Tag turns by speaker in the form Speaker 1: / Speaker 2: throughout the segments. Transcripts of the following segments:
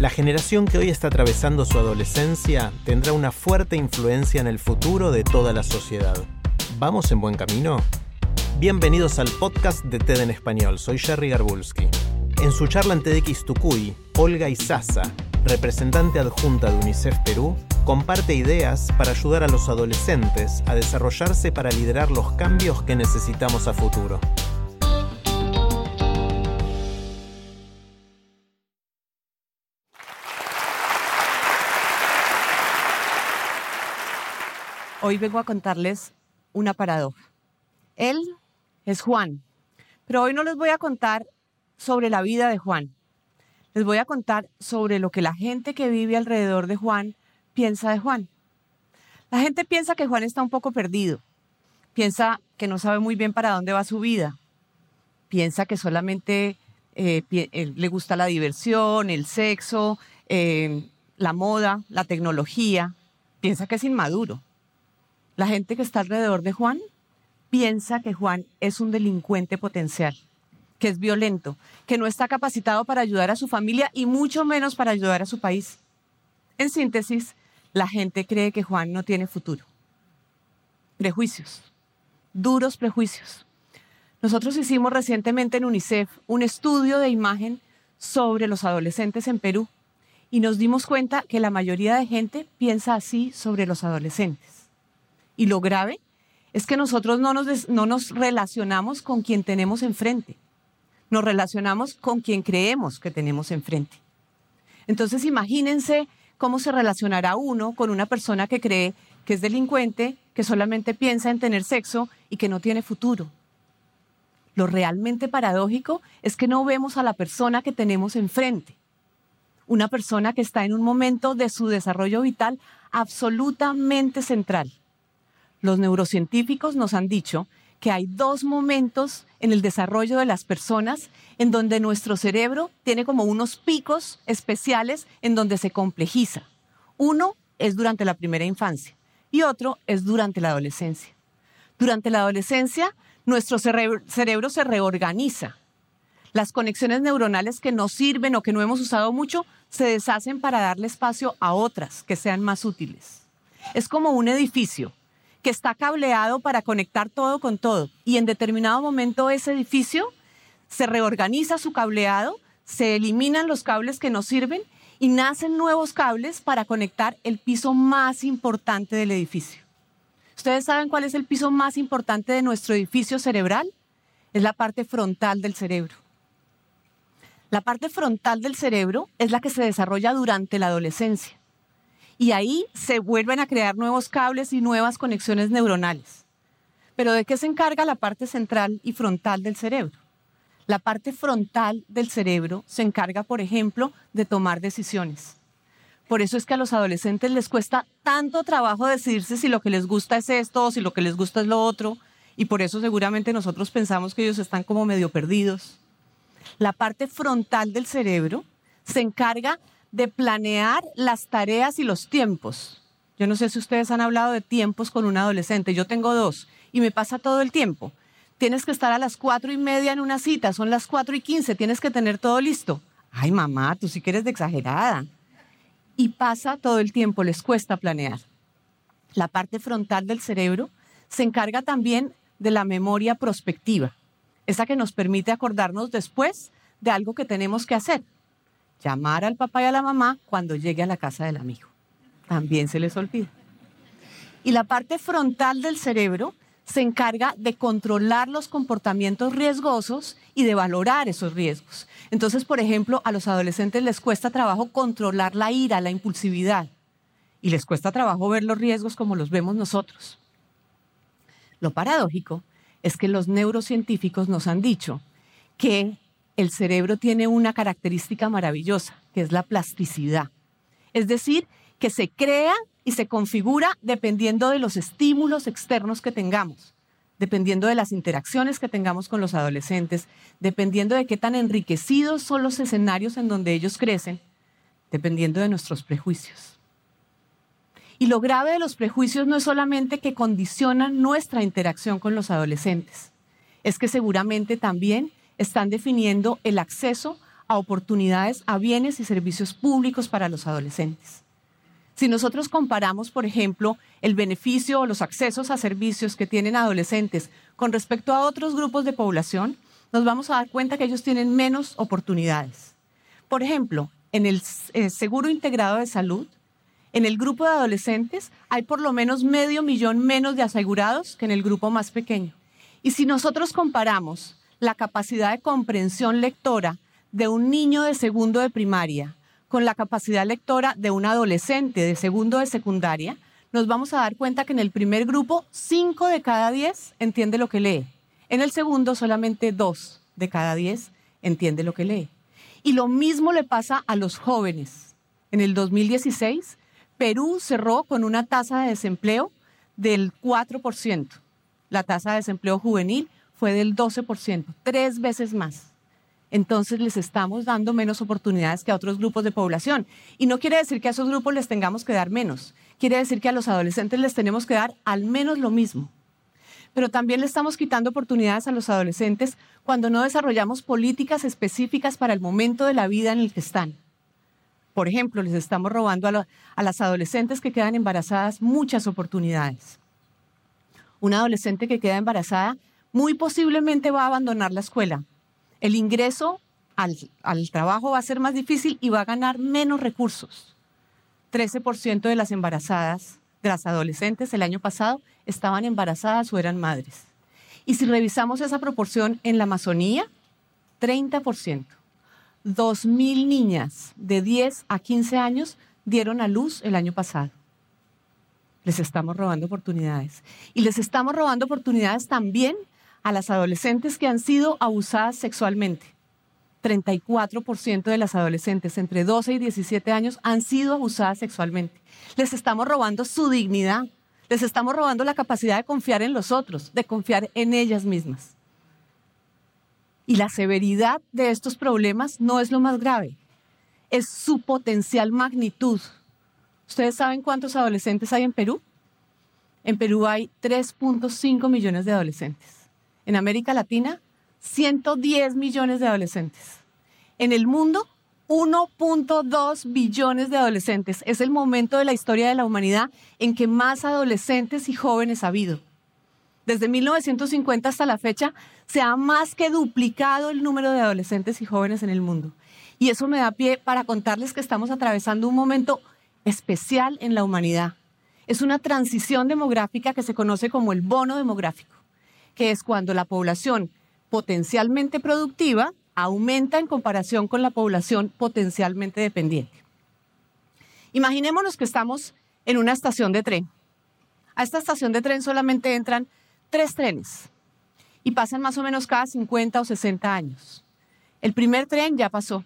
Speaker 1: La generación que hoy está atravesando su adolescencia tendrá una fuerte influencia en el futuro de toda la sociedad. ¿Vamos en buen camino? Bienvenidos al podcast de TED en Español. Soy Jerry Garbulski. En su charla en TEDx Tucuy, Olga Izaza, representante adjunta de UNICEF Perú, comparte ideas para ayudar a los adolescentes a desarrollarse para liderar los cambios que necesitamos a futuro.
Speaker 2: Hoy vengo a contarles una paradoja. Él es Juan, pero hoy no les voy a contar sobre la vida de Juan. Les voy a contar sobre lo que la gente que vive alrededor de Juan piensa de Juan. La gente piensa que Juan está un poco perdido, piensa que no sabe muy bien para dónde va su vida, piensa que solamente eh, eh, le gusta la diversión, el sexo, eh, la moda, la tecnología, piensa que es inmaduro. La gente que está alrededor de Juan piensa que Juan es un delincuente potencial, que es violento, que no está capacitado para ayudar a su familia y mucho menos para ayudar a su país. En síntesis, la gente cree que Juan no tiene futuro. Prejuicios, duros prejuicios. Nosotros hicimos recientemente en UNICEF un estudio de imagen sobre los adolescentes en Perú y nos dimos cuenta que la mayoría de gente piensa así sobre los adolescentes. Y lo grave es que nosotros no nos, no nos relacionamos con quien tenemos enfrente, nos relacionamos con quien creemos que tenemos enfrente. Entonces imagínense cómo se relacionará uno con una persona que cree que es delincuente, que solamente piensa en tener sexo y que no tiene futuro. Lo realmente paradójico es que no vemos a la persona que tenemos enfrente. Una persona que está en un momento de su desarrollo vital absolutamente central. Los neurocientíficos nos han dicho que hay dos momentos en el desarrollo de las personas en donde nuestro cerebro tiene como unos picos especiales en donde se complejiza. Uno es durante la primera infancia y otro es durante la adolescencia. Durante la adolescencia, nuestro cerebro, se reorganiza. Las conexiones neuronales que nos sirven o que no hemos usado mucho se deshacen para darle espacio a otras que sean más útiles. Es como un edificio que está cableado para conectar todo con todo y en determinado momento ese edificio se reorganiza su cableado, se eliminan los cables que no sirven y nacen nuevos cables para conectar el piso más importante del edificio. ¿Ustedes saben cuál es el piso más importante de nuestro edificio cerebral? Es la parte frontal del cerebro. La parte frontal del cerebro es la que se desarrolla durante la adolescencia. Y ahí se vuelven a crear nuevos cables y nuevas conexiones neuronales. Pero ¿de qué se encarga la parte central y frontal del cerebro? La parte frontal del cerebro se encarga, por ejemplo, de tomar decisiones. Por eso es que a los adolescentes les cuesta tanto trabajo decidirse si lo que les gusta es esto o si lo que les gusta es lo otro. Y por eso seguramente nosotros pensamos que ellos están como medio perdidos. La parte frontal del cerebro se encarga de planear las tareas y los tiempos. Yo no sé si ustedes han hablado de tiempos con un adolescente. Yo tengo dos y me pasa todo el tiempo. Tienes que estar a las cuatro y media en una cita, son las cuatro y quince, tienes que tener todo listo. Ay, mamá, tú sí que eres de exagerada. Y pasa todo el tiempo, les cuesta planear. La parte frontal del cerebro se encarga también de la memoria prospectiva, esa que nos permite acordarnos después de algo que tenemos que hacer. Llamar al papá y a la mamá cuando llegue a la casa del amigo. También se les olvida. Y la parte frontal del cerebro se encarga de controlar los comportamientos riesgosos y de valorar esos riesgos. Entonces, por ejemplo, a los adolescentes les cuesta trabajo controlar la ira, la impulsividad, y les cuesta trabajo ver los riesgos como los vemos nosotros. Lo paradójico es que los neurocientíficos nos han dicho que el cerebro tiene una característica maravillosa, que es la plasticidad. Es decir, que se crea y se configura dependiendo de los estímulos externos que tengamos, dependiendo de las interacciones que tengamos con los adolescentes, dependiendo de qué tan enriquecidos son los escenarios en donde ellos crecen, dependiendo de nuestros prejuicios. Y lo grave de los prejuicios no es solamente que condicionan nuestra interacción con los adolescentes, es que seguramente también están definiendo el acceso a oportunidades a bienes y servicios públicos para los adolescentes. Si nosotros comparamos, por ejemplo, el beneficio o los accesos a servicios que tienen adolescentes con respecto a otros grupos de población, nos vamos a dar cuenta que ellos tienen menos oportunidades. Por ejemplo, en el eh, seguro integrado de salud, en el grupo de adolescentes hay por lo menos medio millón menos de asegurados que en el grupo más pequeño. Y si nosotros comparamos la capacidad de comprensión lectora de un niño de segundo de primaria con la capacidad lectora de un adolescente de segundo de secundaria, nos vamos a dar cuenta que en el primer grupo, 5 de cada 10 entiende lo que lee. En el segundo, solamente 2 de cada 10 entiende lo que lee. Y lo mismo le pasa a los jóvenes. En el 2016, Perú cerró con una tasa de desempleo del 4%. La tasa de desempleo juvenil fue del 12%, tres veces más. Entonces les estamos dando menos oportunidades que a otros grupos de población. Y no quiere decir que a esos grupos les tengamos que dar menos. Quiere decir que a los adolescentes les tenemos que dar al menos lo mismo. Pero también le estamos quitando oportunidades a los adolescentes cuando no desarrollamos políticas específicas para el momento de la vida en el que están. Por ejemplo, les estamos robando a, las adolescentes que quedan embarazadas muchas oportunidades. Una adolescente que queda embarazada muy posiblemente va a abandonar la escuela. El ingreso al, al trabajo va a ser más difícil y va a ganar menos recursos. 13% de las embarazadas, de las adolescentes el año pasado, estaban embarazadas o eran madres. Y si revisamos esa proporción en la Amazonía, 30%. 2.000 niñas de 10 a 15 años dieron a luz el año pasado. Les estamos robando oportunidades. Y les estamos robando oportunidades también a las adolescentes que han sido abusadas sexualmente. 34% de las adolescentes entre 12 y 17 años han sido abusadas sexualmente. Les estamos robando su dignidad. Les estamos robando la capacidad de confiar en los otros, de confiar en ellas mismas. Y la severidad de estos problemas no es lo más grave, es su potencial magnitud. ¿Ustedes saben cuántos adolescentes hay en Perú? En Perú hay 3.5 millones de adolescentes. En América Latina, 110 millones de adolescentes. En el mundo, 1.2 billones de adolescentes. Es el momento de la historia de la humanidad en que más adolescentes y jóvenes ha habido. Desde 1950 hasta la fecha se ha más que duplicado el número de adolescentes y jóvenes en el mundo. Y eso me da pie para contarles que estamos atravesando un momento especial en la humanidad. Es una transición demográfica que se conoce como el bono demográfico, que es cuando la población potencialmente productiva aumenta en comparación con la población potencialmente dependiente. Imaginémonos que estamos en una estación de tren. A esta estación de tren solamente entran tres trenes y pasan más o menos cada 50 o 60 años. El primer tren ya pasó.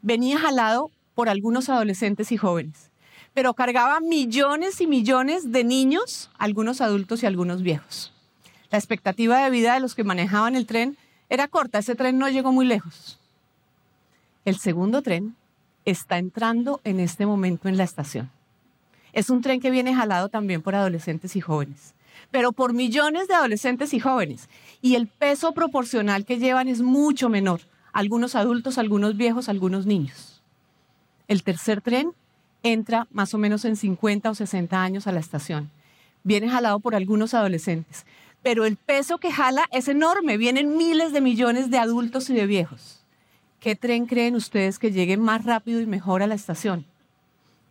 Speaker 2: Venía jalado por algunos adolescentes y jóvenes, pero cargaba millones y millones de niños, algunos adultos y algunos viejos. La expectativa de vida de los que manejaban el tren era corta, ese tren no llegó muy lejos. El segundo tren está entrando en este momento en la estación. Es un tren que viene jalado también por adolescentes y jóvenes pero por millones de adolescentes y jóvenes. Y el peso proporcional que llevan es mucho menor. Algunos adultos, algunos viejos, algunos niños. El tercer tren entra más o menos en 50 o 60 años a la estación. Viene jalado por algunos adolescentes, pero el peso que jala es enorme. Vienen miles de millones de adultos y de viejos. ¿Qué tren creen ustedes que llegue más rápido y mejor a la estación?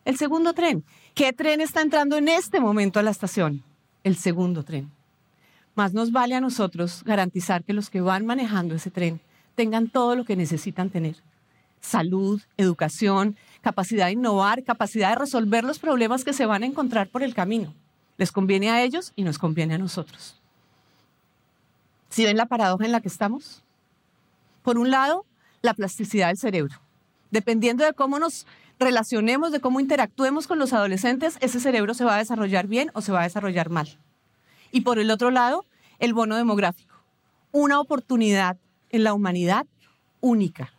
Speaker 2: El segundo tren. ¿Qué tren está entrando en este momento a la estación? el segundo tren. Más nos vale a nosotros garantizar que los que van manejando ese tren tengan todo lo que necesitan tener. Salud, educación, capacidad de innovar, capacidad de resolver los problemas que se van a encontrar por el camino. Les conviene a ellos y nos conviene a nosotros. ¿Sí ven la paradoja en la que estamos? Por un lado, la plasticidad del cerebro. Dependiendo de cómo nos relacionemos, de cómo interactuemos con los adolescentes, ese cerebro se va a desarrollar bien o se va a desarrollar mal. Y por el otro lado, el bono demográfico. Una oportunidad en la humanidad única.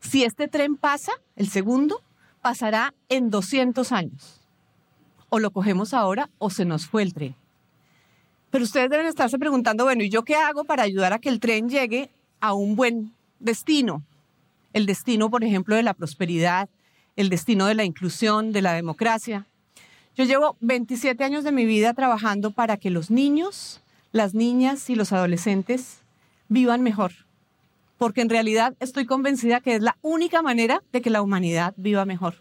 Speaker 2: Si este tren pasa, el segundo, pasará en 200 años. O lo cogemos ahora o se nos fue el tren. Pero ustedes deben estarse preguntando, bueno, ¿y yo qué hago para ayudar a que el tren llegue a un buen destino? El destino, por ejemplo, de la prosperidad, el destino de la inclusión, de la democracia. Yo llevo 27 años de mi vida trabajando para que los niños, las niñas y los adolescentes vivan mejor. Porque en realidad estoy convencida que es la única manera de que la humanidad viva mejor.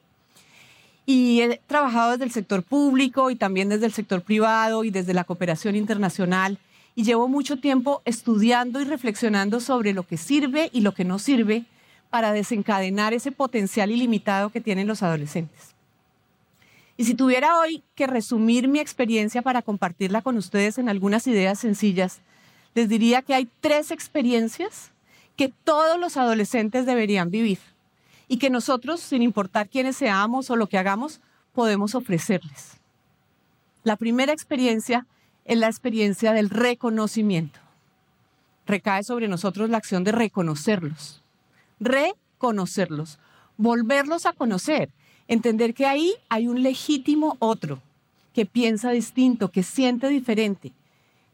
Speaker 2: Y he trabajado desde el sector público y también desde el sector privado y desde la cooperación internacional. Y llevo mucho tiempo estudiando y reflexionando sobre lo que sirve y lo que no sirve para desencadenar ese potencial ilimitado que tienen los adolescentes. Y si tuviera hoy que resumir mi experiencia para compartirla con ustedes en algunas ideas sencillas, les diría que hay tres experiencias que todos los adolescentes deberían vivir y que nosotros, sin importar quiénes seamos o lo que hagamos, podemos ofrecerles. La primera experiencia es la experiencia del reconocimiento. Recae sobre nosotros la acción de reconocerlos, reconocerlos, volverlos a conocer, entender que ahí hay un legítimo otro que piensa distinto, que siente diferente,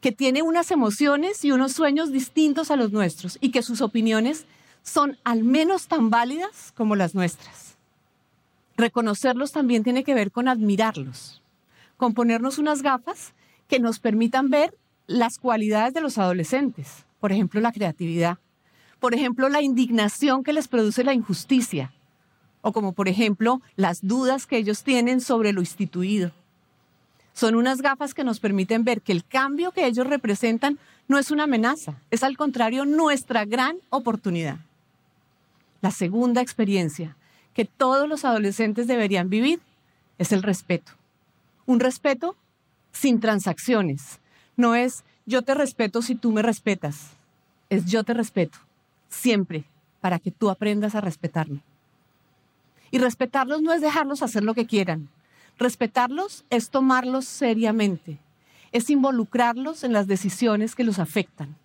Speaker 2: que tiene unas emociones y unos sueños distintos a los nuestros y que sus opiniones son al menos tan válidas como las nuestras. Reconocerlos también tiene que ver con admirarlos, con ponernos unas gafas que nos permitan ver las cualidades de los adolescentes, por ejemplo, la creatividad, por ejemplo, la indignación que les produce la injusticia, o como por ejemplo las dudas que ellos tienen sobre lo instituido. Son unas gafas que nos permiten ver que el cambio que ellos representan no es una amenaza, es al contrario nuestra gran oportunidad. La segunda experiencia que todos los adolescentes deberían vivir es el respeto. Un respeto sin transacciones. No es yo te respeto si tú me respetas. Es yo te respeto, siempre, para que tú aprendas a respetarme. Y respetarlos no es dejarlos hacer lo que quieran. Respetarlos es tomarlos seriamente, es involucrarlos en las decisiones que los afectan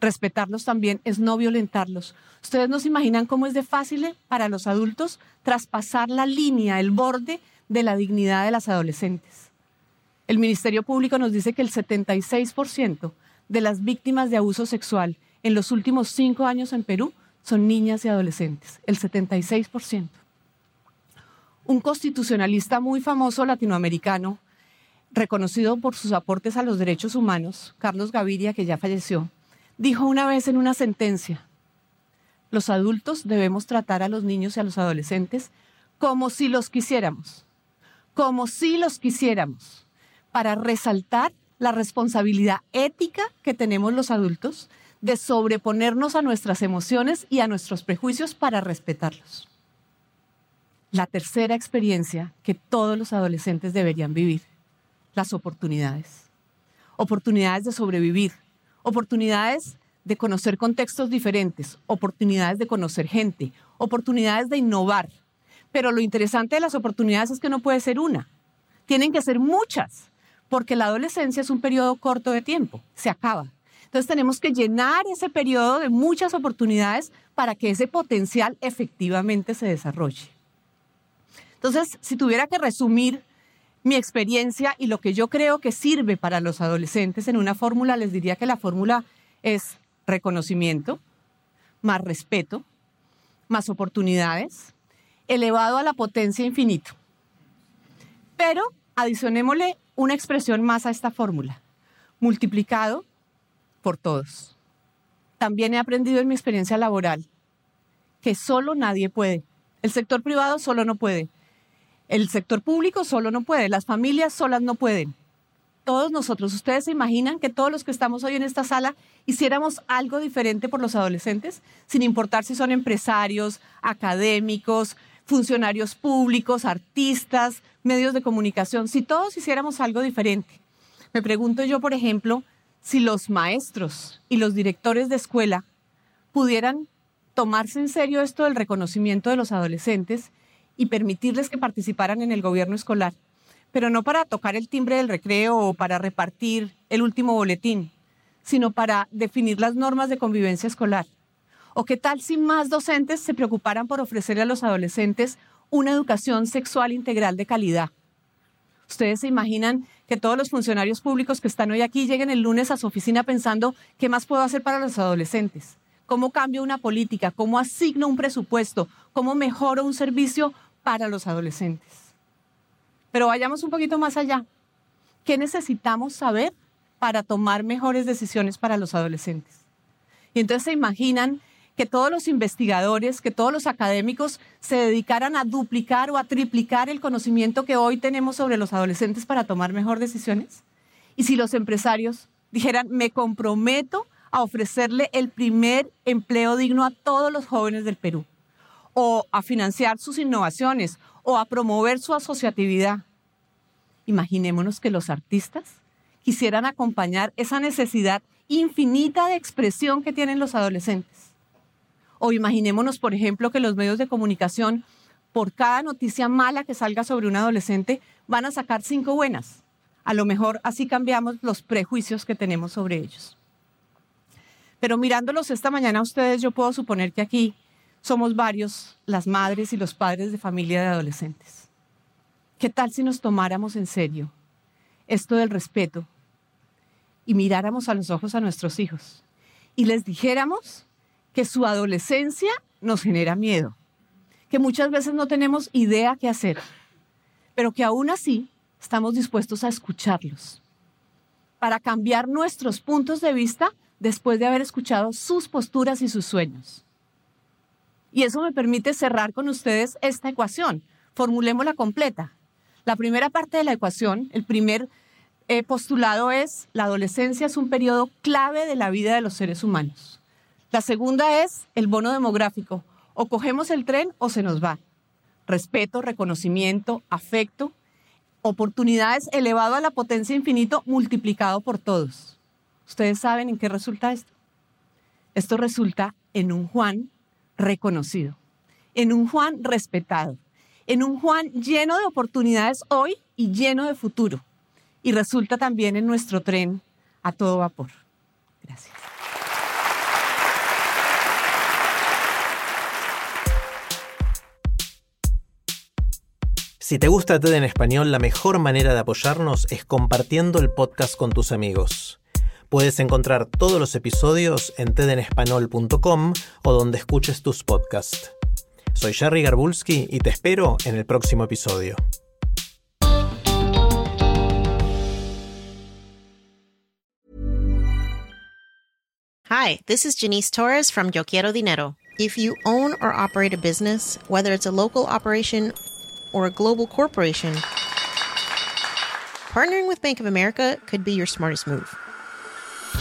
Speaker 2: respetarlos también es no violentarlos. Ustedes no se imaginan cómo es de fácil para los adultos traspasar la línea, el borde de la dignidad de las adolescentes. El Ministerio Público nos dice que el 76% de las víctimas de abuso sexual en los últimos cinco años en Perú son niñas y adolescentes, el 76%. Un constitucionalista muy famoso latinoamericano, reconocido por sus aportes a los derechos humanos, Carlos Gaviria, que ya falleció, dijo una vez en una sentencia, los adultos debemos tratar a los niños y a los adolescentes como si los quisiéramos, como si los quisiéramos, para resaltar la responsabilidad ética que tenemos los adultos de sobreponernos a nuestras emociones y a nuestros prejuicios para respetarlos. La tercera experiencia que todos los adolescentes deberían vivir, las oportunidades. Oportunidades de sobrevivir, oportunidades de conocer contextos diferentes, oportunidades de conocer gente, oportunidades de innovar. Pero lo interesante de las oportunidades es que no puede ser una, tienen que ser muchas, porque la adolescencia es un periodo corto de tiempo, se acaba. Entonces tenemos que llenar ese periodo de muchas oportunidades para que ese potencial efectivamente se desarrolle. Entonces, si tuviera que resumir mi experiencia y lo que yo creo que sirve para los adolescentes en una fórmula, les diría que la fórmula es reconocimiento, más respeto, más oportunidades, elevado a la potencia infinito. Pero adicionémosle una expresión más a esta fórmula, multiplicado por todos. También he aprendido en mi experiencia laboral que solo nadie puede. El sector privado solo no puede. El sector público solo no puede, las familias solas no pueden. Todos nosotros, ¿ustedes se imaginan que todos los que estamos hoy en esta sala hiciéramos algo diferente por los adolescentes, sin importar si son empresarios, académicos, funcionarios públicos, artistas, medios de comunicación, si todos hiciéramos algo diferente? Me pregunto yo, por ejemplo, si los maestros y los directores de escuela pudieran tomarse en serio esto del reconocimiento de los adolescentes y permitirles que participaran en el gobierno escolar, pero no para tocar el timbre del recreo o para repartir el último boletín, sino para definir las normas de convivencia escolar. ¿O qué tal si más docentes se preocuparan por ofrecerle a los adolescentes una educación sexual integral de calidad? Ustedes se imaginan que todos los funcionarios públicos que están hoy aquí lleguen el lunes a su oficina pensando qué más puedo hacer para los adolescentes, cómo cambio una política, cómo asigno un presupuesto, cómo mejoro un servicio para los adolescentes. Pero vayamos un poquito más allá. ¿Qué necesitamos saber para tomar mejores decisiones para los adolescentes? Y entonces se imaginan que todos los investigadores, que todos los académicos se dedicaran a duplicar o a triplicar el conocimiento que hoy tenemos sobre los adolescentes para tomar mejor decisiones? Y si los empresarios dijeran, me comprometo a ofrecerle el primer empleo digno a todos los jóvenes del Perú, o a financiar sus innovaciones, o a promover su asociatividad. Imaginémonos que los artistas quisieran acompañar esa necesidad infinita de expresión que tienen los adolescentes o imaginémonos, por ejemplo, que los medios de comunicación, por cada noticia mala que salga sobre un adolescente, van a sacar cinco buenas. A lo mejor así cambiamos los prejuicios que tenemos sobre ellos. Pero mirándolos esta mañana ustedes, yo puedo suponer que aquí somos varios las madres y los padres de familia de adolescentes. ¿Qué tal si nos tomáramos en serio esto del respeto y miráramos a los ojos a nuestros hijos y les dijéramos que su adolescencia nos genera miedo, que muchas veces no tenemos idea qué hacer, pero que aún así estamos dispuestos a escucharlos para cambiar nuestros puntos de vista después de haber escuchado sus posturas y sus sueños. Y eso me permite cerrar con ustedes esta ecuación. Formulémosla completa. La primera parte de la ecuación, el primer eh, postulado es, la adolescencia es un periodo clave de la vida de los seres humanos. La segunda es el bono demográfico. O cogemos el tren o se nos va. Respeto, reconocimiento, afecto, oportunidades elevado a la potencia infinito multiplicado por todos. ¿Ustedes saben en qué resulta esto? Esto resulta en un Juan reconocido, en un Juan respetado, en un Juan lleno de oportunidades hoy y lleno de futuro. Y resulta también en nuestro tren a todo vapor. Gracias.
Speaker 1: Si te gusta TED en español, la mejor manera de apoyarnos es compartiendo el podcast con tus amigos. Puedes encontrar todos los episodios en tedenespanol.com o donde escuches tus podcasts. Soy Jerry Garbulski y te espero en el próximo episodio.
Speaker 3: Hi, this is Janice Torres from Yo Quiero Dinero. If you own or operate a business, whether it's a local operation or a global corporation, partnering with Bank of America could be your smartest move.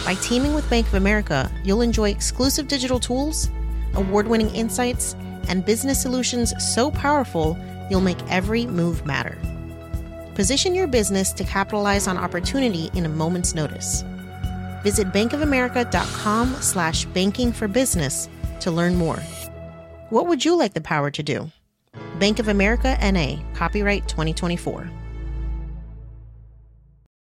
Speaker 3: By teaming with Bank of America, you'll enjoy exclusive digital tools, award winning insights, and business solutions so powerful you'll make every move matter. Position your business to capitalize on opportunity in a moment's notice. Visit bankofamerica.com slash banking for business to learn more. What would you like the power to do? Bank of America NA, copyright 2024.